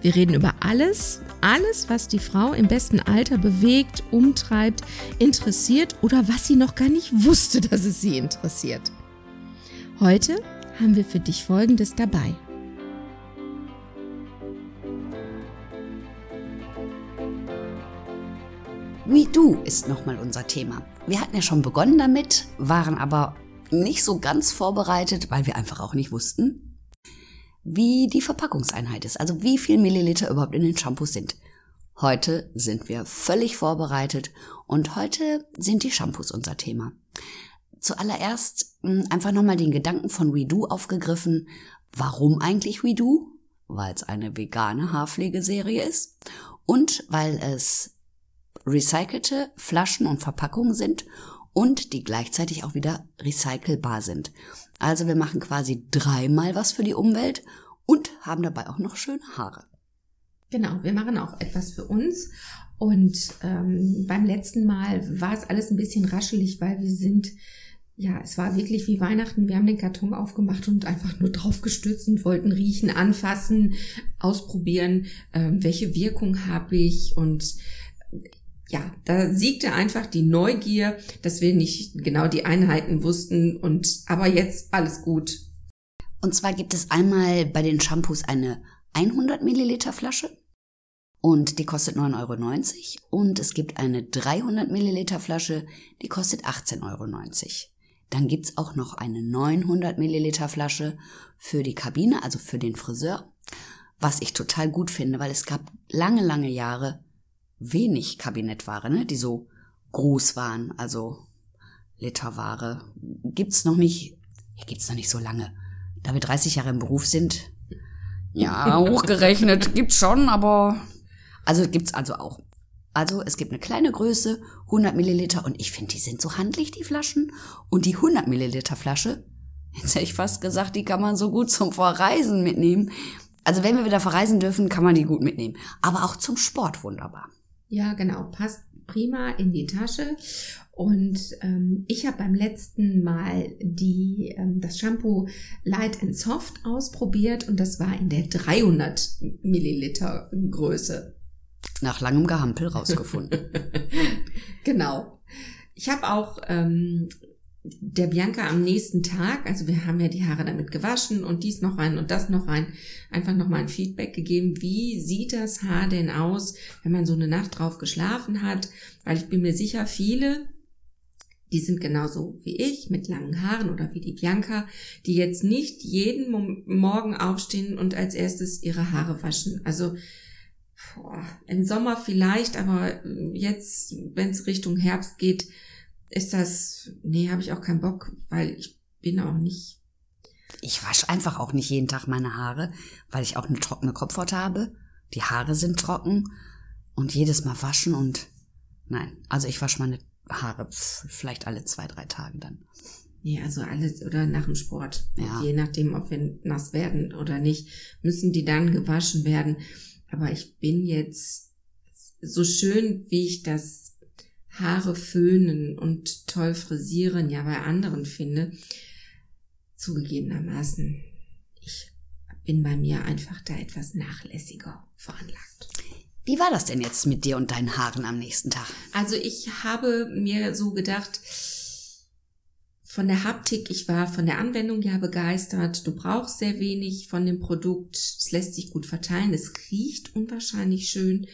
Wir reden über alles, alles, was die Frau im besten Alter bewegt, umtreibt, interessiert oder was sie noch gar nicht wusste, dass es sie interessiert. Heute haben wir für dich Folgendes dabei. We Do ist nochmal unser Thema. Wir hatten ja schon begonnen damit, waren aber nicht so ganz vorbereitet, weil wir einfach auch nicht wussten, wie die Verpackungseinheit ist, also wie viel Milliliter überhaupt in den Shampoos sind. Heute sind wir völlig vorbereitet und heute sind die Shampoos unser Thema. Zuallererst hm, einfach nochmal den Gedanken von WeDo aufgegriffen. Warum eigentlich WeDo? Weil es eine vegane Haarpflegeserie ist und weil es recycelte Flaschen und Verpackungen sind und die gleichzeitig auch wieder recycelbar sind. Also wir machen quasi dreimal was für die Umwelt und haben dabei auch noch schöne Haare. Genau, wir machen auch etwas für uns. Und ähm, beim letzten Mal war es alles ein bisschen raschelig, weil wir sind, ja, es war wirklich wie Weihnachten. Wir haben den Karton aufgemacht und einfach nur drauf gestürzt und wollten riechen, anfassen, ausprobieren, ähm, welche Wirkung habe ich und ja, da siegte einfach die Neugier, dass wir nicht genau die Einheiten wussten und aber jetzt alles gut. Und zwar gibt es einmal bei den Shampoos eine 100 Milliliter Flasche und die kostet 9,90 Euro und es gibt eine 300 Milliliter Flasche, die kostet 18,90 Euro. Dann gibt's auch noch eine 900 Milliliter Flasche für die Kabine, also für den Friseur, was ich total gut finde, weil es gab lange, lange Jahre wenig Kabinettware, ne, die so groß waren, also Literware. Gibt's noch nicht, gibt's noch nicht so lange. Da wir 30 Jahre im Beruf sind, ja, hochgerechnet gibt's schon, aber also gibt's also auch. Also es gibt eine kleine Größe, 100 Milliliter und ich finde, die sind so handlich, die Flaschen. Und die 100 Milliliter Flasche, jetzt hätte ich fast gesagt, die kann man so gut zum Verreisen mitnehmen. Also wenn wir wieder verreisen dürfen, kann man die gut mitnehmen. Aber auch zum Sport wunderbar. Ja, genau, passt prima in die Tasche. Und ähm, ich habe beim letzten Mal die, ähm, das Shampoo Light and Soft ausprobiert und das war in der 300 Milliliter Größe. Nach langem Gehampel rausgefunden. genau. Ich habe auch ähm, der Bianca am nächsten Tag, also wir haben ja die Haare damit gewaschen und dies noch rein und das noch rein, einfach nochmal ein Feedback gegeben, wie sieht das Haar denn aus, wenn man so eine Nacht drauf geschlafen hat, weil ich bin mir sicher, viele, die sind genauso wie ich, mit langen Haaren oder wie die Bianca, die jetzt nicht jeden Morgen aufstehen und als erstes ihre Haare waschen. Also boah, im Sommer vielleicht, aber jetzt, wenn es Richtung Herbst geht, ist das, nee, habe ich auch keinen Bock, weil ich bin auch nicht. Ich wasche einfach auch nicht jeden Tag meine Haare, weil ich auch eine trockene Kopfhaut habe. Die Haare sind trocken und jedes Mal waschen und nein, also ich wasche meine Haare vielleicht alle zwei, drei Tage dann. Nee, also alles oder nach dem Sport. Ja. Je nachdem, ob wir nass werden oder nicht, müssen die dann gewaschen werden. Aber ich bin jetzt so schön, wie ich das Haare föhnen und toll frisieren ja bei anderen finde, zugegebenermaßen, ich bin bei mir einfach da etwas nachlässiger veranlagt. Wie war das denn jetzt mit dir und deinen Haaren am nächsten Tag? Also ich habe mir so gedacht, von der Haptik, ich war von der Anwendung ja begeistert. Du brauchst sehr wenig von dem Produkt. Es lässt sich gut verteilen. Es riecht unwahrscheinlich schön.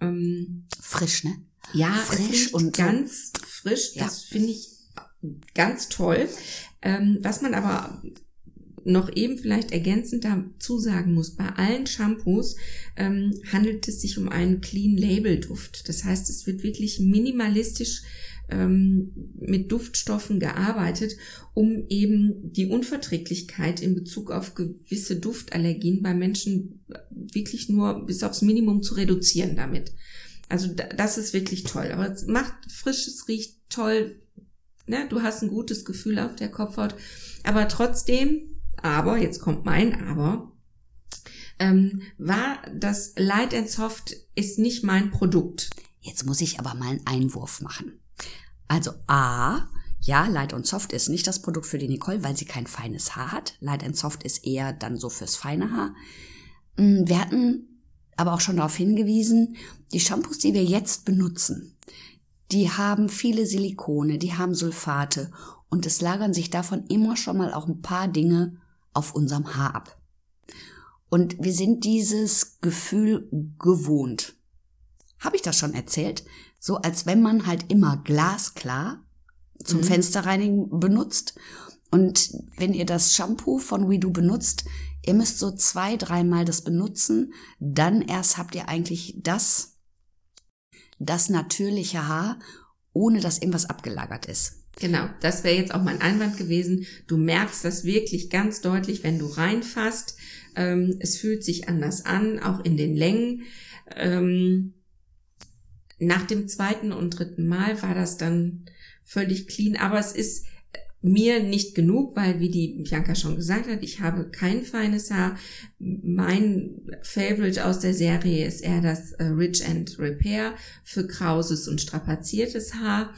Ähm, frisch, ne? Ja, frisch und ganz so. frisch. Das ja. finde ich ganz toll. Ähm, was man aber noch eben vielleicht ergänzend dazu sagen muss, bei allen Shampoos ähm, handelt es sich um einen Clean Label Duft. Das heißt, es wird wirklich minimalistisch ähm, mit Duftstoffen gearbeitet, um eben die Unverträglichkeit in Bezug auf gewisse Duftallergien bei Menschen wirklich nur bis aufs Minimum zu reduzieren damit. Also das ist wirklich toll. Aber es macht frisch, es riecht toll. Ne? Du hast ein gutes Gefühl auf der Kopfhaut. Aber trotzdem, aber, jetzt kommt mein Aber, ähm, war das Light and Soft ist nicht mein Produkt. Jetzt muss ich aber mal einen Einwurf machen. Also A, ja, Light and Soft ist nicht das Produkt für die Nicole, weil sie kein feines Haar hat. Light and Soft ist eher dann so fürs feine Haar. Mm, wir hatten aber auch schon darauf hingewiesen, die Shampoos, die wir jetzt benutzen, die haben viele Silikone, die haben Sulfate und es lagern sich davon immer schon mal auch ein paar Dinge auf unserem Haar ab. Und wir sind dieses Gefühl gewohnt. Habe ich das schon erzählt? So als wenn man halt immer glasklar zum mhm. Fensterreinigen benutzt. Und wenn ihr das Shampoo von WeDo benutzt, ihr müsst so zwei, dreimal das benutzen, dann erst habt ihr eigentlich das, das natürliche Haar, ohne dass irgendwas abgelagert ist. Genau, das wäre jetzt auch mein Einwand gewesen. Du merkst das wirklich ganz deutlich, wenn du reinfasst. Ähm, es fühlt sich anders an, auch in den Längen. Ähm, nach dem zweiten und dritten Mal war das dann völlig clean, aber es ist mir nicht genug, weil wie die Bianca schon gesagt hat, ich habe kein feines Haar. Mein Favorite aus der Serie ist eher das äh, Rich and Repair für krauses und strapaziertes Haar.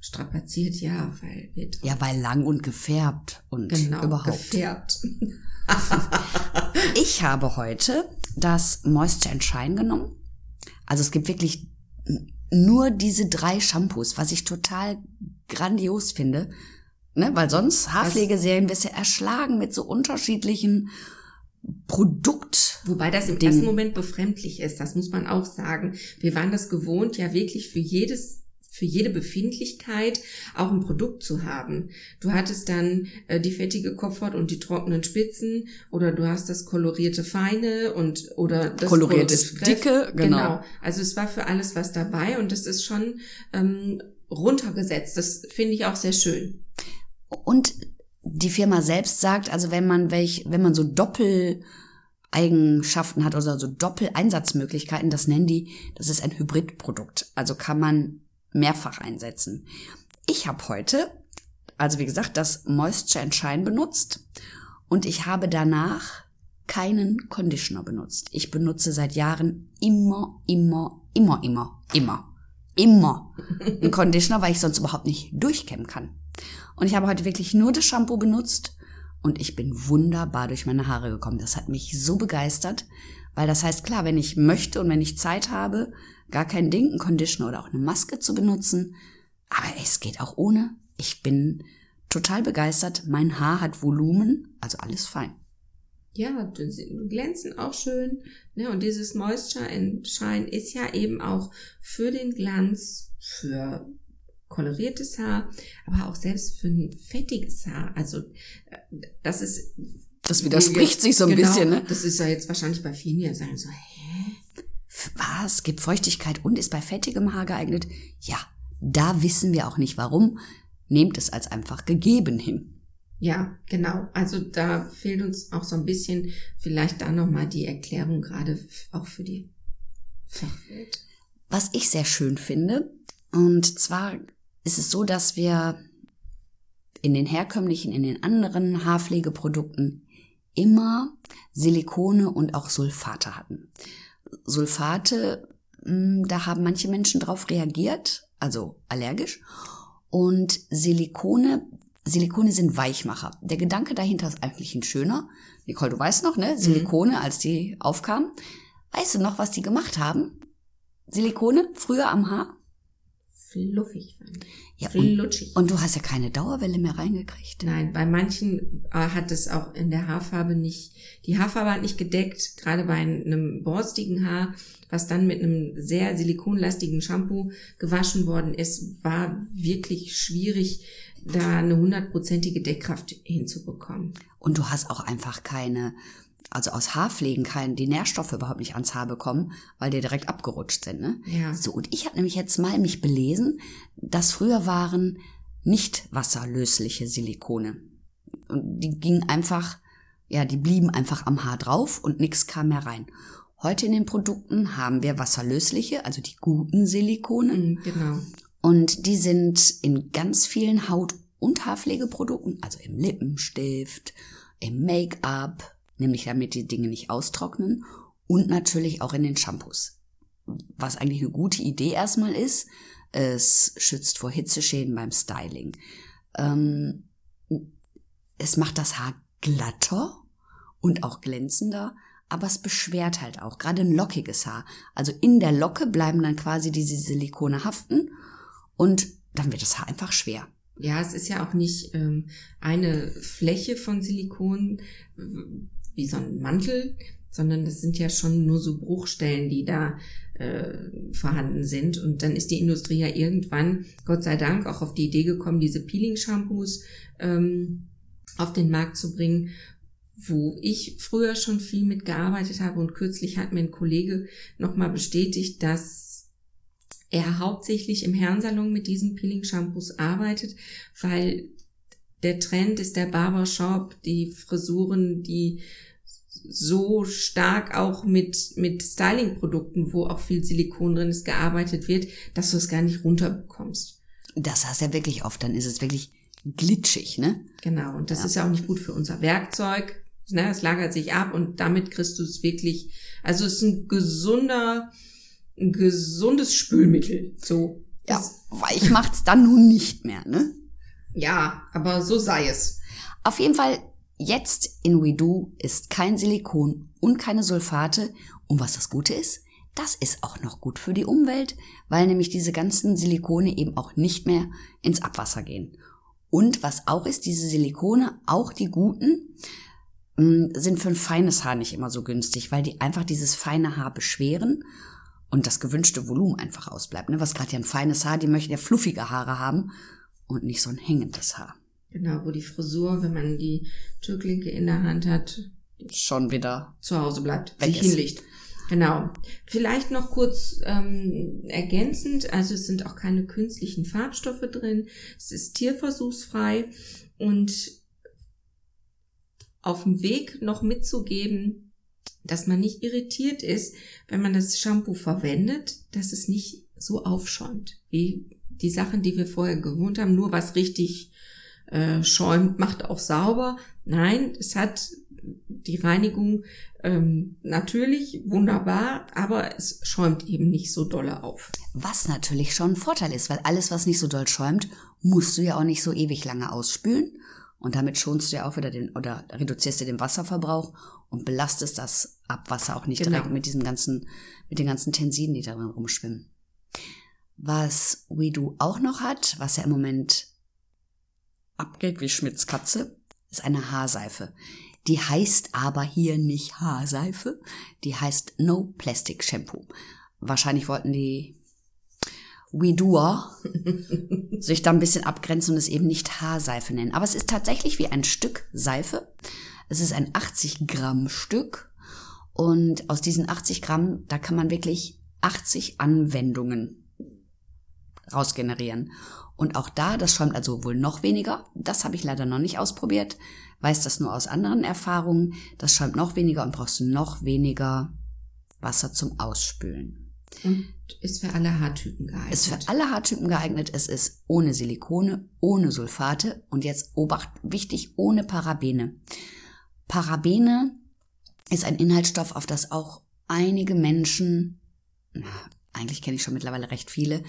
Strapaziert, ja, weil wird ja, weil lang und gefärbt und genau, überhaupt gefärbt. ich habe heute das Moisture and Shine genommen. Also es gibt wirklich nur diese drei Shampoos, was ich total grandios finde. Ne? Weil sonst Haarpflegeserien wirst du erschlagen mit so unterschiedlichen Produkt. Wobei das im ersten Moment befremdlich ist, das muss man auch sagen. Wir waren das gewohnt, ja wirklich für jedes für jede Befindlichkeit auch ein Produkt zu haben. Du hattest dann äh, die fettige Kopfhaut und die trockenen Spitzen oder du hast das kolorierte Feine und oder das kolorierte Dicke, genau. genau. Also es war für alles was dabei und das ist schon ähm, runtergesetzt. Das finde ich auch sehr schön. Und die Firma selbst sagt, also wenn man welch, wenn man so Doppel Eigenschaften hat oder so Doppel-Einsatzmöglichkeiten, das nennen die, das ist ein Hybridprodukt. Also kann man mehrfach einsetzen. Ich habe heute, also wie gesagt, das Moisture and Shine benutzt und ich habe danach keinen Conditioner benutzt. Ich benutze seit Jahren immer, immer, immer, immer, immer, immer einen Conditioner, weil ich sonst überhaupt nicht durchkämmen kann. Und ich habe heute wirklich nur das Shampoo benutzt und ich bin wunderbar durch meine Haare gekommen. Das hat mich so begeistert, weil das heißt, klar, wenn ich möchte und wenn ich Zeit habe, gar kein Ding, ein Conditioner oder auch eine Maske zu benutzen. Aber es geht auch ohne. Ich bin total begeistert. Mein Haar hat Volumen, also alles fein. Ja, glänzen auch schön. Ne? Und dieses Moisture and Shine ist ja eben auch für den Glanz, für koloriertes Haar, aber auch selbst für ein fettiges Haar. Also äh, das ist das widerspricht sich so ein genau, bisschen, ne? Das ist ja jetzt wahrscheinlich bei vielen, die sagen so, hä? was, gibt Feuchtigkeit und ist bei fettigem Haar geeignet? Ja, da wissen wir auch nicht warum. Nehmt es als einfach gegeben hin. Ja, genau. Also da fehlt uns auch so ein bisschen vielleicht da nochmal die Erklärung gerade auch für die Fachwelt. Was ich sehr schön finde, und zwar ist es so, dass wir in den herkömmlichen, in den anderen Haarpflegeprodukten immer Silikone und auch Sulfate hatten. Sulfate, hm, da haben manche Menschen drauf reagiert, also allergisch. Und Silikone, Silikone sind Weichmacher. Der Gedanke dahinter ist eigentlich ein schöner. Nicole, du weißt noch, ne? Silikone, mhm. als die aufkamen. Weißt du noch, was die gemacht haben? Silikone früher am Haar? Fluffig Ja, und, und, du hast ja keine Dauerwelle mehr reingekriegt. Nein, bei manchen äh, hat es auch in der Haarfarbe nicht, die Haarfarbe hat nicht gedeckt, gerade bei einem borstigen Haar, was dann mit einem sehr silikonlastigen Shampoo gewaschen worden ist, war wirklich schwierig, da eine hundertprozentige Deckkraft hinzubekommen. Und du hast auch einfach keine, also aus Haarpflegen kein, die Nährstoffe überhaupt nicht ans Haar bekommen, weil die direkt abgerutscht sind. Ne? Ja. So, und ich habe nämlich jetzt mal mich belesen, dass früher waren nicht wasserlösliche Silikone. Und die gingen einfach, ja, die blieben einfach am Haar drauf und nichts kam mehr rein. Heute in den Produkten haben wir wasserlösliche, also die guten Silikone. Mhm, Genau. Und die sind in ganz vielen Haut- und Haarpflegeprodukten, also im Lippenstift, im Make-up, nämlich damit die Dinge nicht austrocknen und natürlich auch in den Shampoos. Was eigentlich eine gute Idee erstmal ist, es schützt vor Hitzeschäden beim Styling. Ähm, es macht das Haar glatter und auch glänzender, aber es beschwert halt auch, gerade ein lockiges Haar. Also in der Locke bleiben dann quasi diese Silikone haften und dann wird das Haar einfach schwer. Ja, es ist ja auch nicht ähm, eine Fläche von Silikon wie so ein Mantel, sondern das sind ja schon nur so Bruchstellen, die da äh, vorhanden sind. Und dann ist die Industrie ja irgendwann, Gott sei Dank, auch auf die Idee gekommen, diese Peeling-Shampoos ähm, auf den Markt zu bringen, wo ich früher schon viel mitgearbeitet habe. Und kürzlich hat mir ein Kollege nochmal bestätigt, dass er hauptsächlich im Herrensalon mit diesen Peeling-Shampoos arbeitet, weil der Trend ist der Barbershop, die Frisuren, die so stark auch mit, mit Styling-Produkten, wo auch viel Silikon drin ist, gearbeitet wird, dass du es gar nicht runterbekommst. Das hast du ja wirklich oft, dann ist es wirklich glitschig, ne? Genau, und das Ja. ist ja auch nicht gut für unser Werkzeug. Ne, es lagert sich ab und damit kriegst du es wirklich, also es ist ein gesunder, ein gesundes Spülmittel. So. Ja, weich macht's dann nun nicht mehr, ne? Ja, aber so sei es. Auf jeden Fall, jetzt in WeDo ist kein Silikon und keine Sulfate. Und was das Gute ist, das ist auch noch gut für die Umwelt, weil nämlich diese ganzen Silikone eben auch nicht mehr ins Abwasser gehen. Und was auch ist, diese Silikone, auch die guten, mh, sind für ein feines Haar nicht immer so günstig, weil die einfach dieses feine Haar beschweren und das gewünschte Volumen einfach ausbleibt. Ne? Was gerade ja ein feines Haar, die möchten ja fluffige Haare haben und nicht so ein hängendes Haar. Genau, wo die Frisur, wenn man die Türklinke in der Hand hat, Schon wieder zu Hause bleibt, sich hinlegt. Genau. Vielleicht noch kurz ähm, ergänzend, also es sind auch keine künstlichen Farbstoffe drin, es ist tierversuchsfrei und auf dem Weg noch mitzugeben, dass man nicht irritiert ist, wenn man das Shampoo verwendet, dass es nicht so aufschäumt, wie die Sachen, die wir vorher gewohnt haben, nur was richtig äh, schäumt, macht auch sauber. Nein, es hat die Reinigung ähm, natürlich wunderbar, aber es schäumt eben nicht so dolle auf. Was natürlich schon ein Vorteil ist, weil alles, was nicht so doll schäumt, musst du ja auch nicht so ewig lange ausspülen. Und damit schonst du ja auch wieder den, oder reduzierst du den Wasserverbrauch und belastest das Abwasser auch nicht Genau. direkt mit diesem ganzen, mit den ganzen Tensiden, die darin rumschwimmen. Was WeDo auch noch hat, was ja im Moment abgeht wie Schmidts Katze, ist eine Haarseife. Die heißt aber hier nicht Haarseife, die heißt No Plastic Shampoo. Wahrscheinlich wollten die WeDoer sich da ein bisschen abgrenzen und es eben nicht Haarseife nennen. Aber es ist tatsächlich wie ein Stück Seife. Es ist ein 80 Gramm Stück und aus diesen 80 Gramm, da kann man wirklich 80 Anwendungen rausgenerieren. Und auch da, das schäumt also wohl noch weniger. Das habe ich leider noch nicht ausprobiert. Weiß das nur aus anderen Erfahrungen. Das schäumt noch weniger und brauchst noch weniger Wasser zum Ausspülen. Und ist für alle Haartypen geeignet. Ist für alle Haartypen geeignet. Es ist ohne Silikone, ohne Sulfate und jetzt Obacht, wichtig, ohne Parabene. Parabene ist ein Inhaltsstoff, auf das auch einige Menschen, eigentlich kenne ich schon mittlerweile recht viele,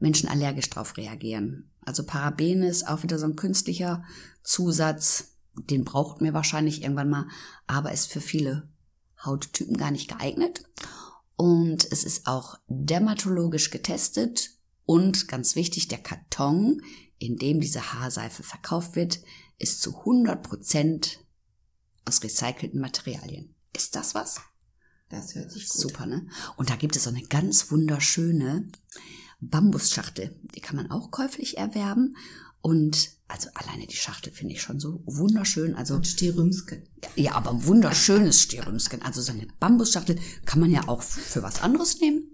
Menschen allergisch drauf reagieren. Also Parabene ist auch wieder so ein künstlicher Zusatz, den braucht mir wahrscheinlich irgendwann mal, aber ist für viele Hauttypen gar nicht geeignet. Und es ist auch dermatologisch getestet und ganz wichtig, der Karton, in dem diese Haarseife verkauft wird, ist zu 100 Prozent aus recycelten Materialien. Ist das was? das hört sich gut Super, ne? Und da gibt es so eine ganz wunderschöne Bambusschachtel. Die kann man auch käuflich erwerben. Und also alleine die Schachtel finde ich schon so wunderschön. Also Und Sterümsken. ja, aber ein wunderschönes Stirrümsken. Also so eine Bambusschachtel kann man ja auch für was anderes nehmen.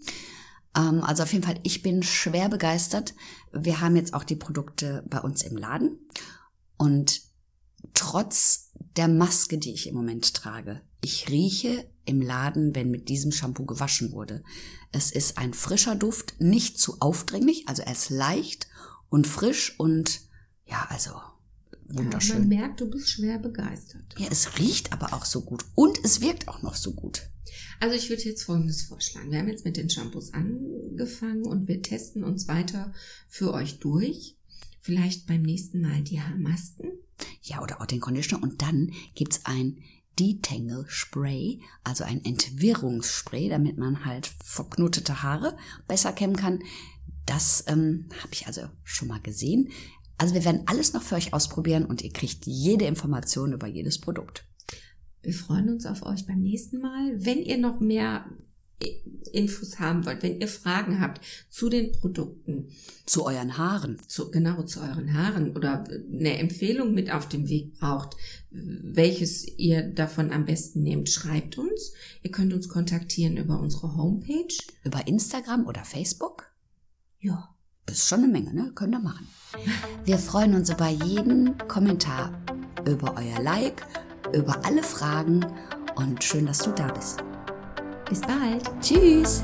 Ähm, also auf jeden Fall, ich bin schwer begeistert. Wir haben jetzt auch die Produkte bei uns im Laden. Und trotz der Maske, die ich im Moment trage, ich rieche im Laden, wenn mit diesem Shampoo gewaschen wurde. Es ist ein frischer Duft, nicht zu aufdringlich, also er ist leicht und frisch und ja, also Ja, wunderschön. man merkt, du bist schwer begeistert. Ja, es riecht aber auch so gut und es wirkt auch noch so gut. Also ich würde jetzt Folgendes vorschlagen. Wir haben jetzt mit den Shampoos angefangen und wir testen uns weiter für euch durch. Vielleicht beim nächsten Mal die Haarmasken. Ja, oder auch den Conditioner. Und dann gibt's ein Detangle Spray, also ein Entwirrungsspray, damit man halt verknotete Haare besser kämmen kann. Das ähm, habe ich also schon mal gesehen. Also wir werden alles noch für euch ausprobieren und ihr kriegt jede Information über jedes Produkt. Wir freuen uns auf euch beim nächsten Mal. Wenn ihr noch mehr Infos haben wollt, wenn ihr Fragen habt zu den Produkten, Zu euren Haaren. zu, genau zu euren Haaren oder eine Empfehlung mit auf dem Weg braucht, welches ihr davon am besten nehmt, schreibt uns. Ihr könnt uns kontaktieren über unsere Homepage. Über Instagram oder Facebook. Ja, Das ist schon eine Menge, ne? Könnt ihr machen. Wir freuen uns über jeden Kommentar, über euer Like, über alle Fragen und schön, dass du da bist. Bis bald. Tschüss!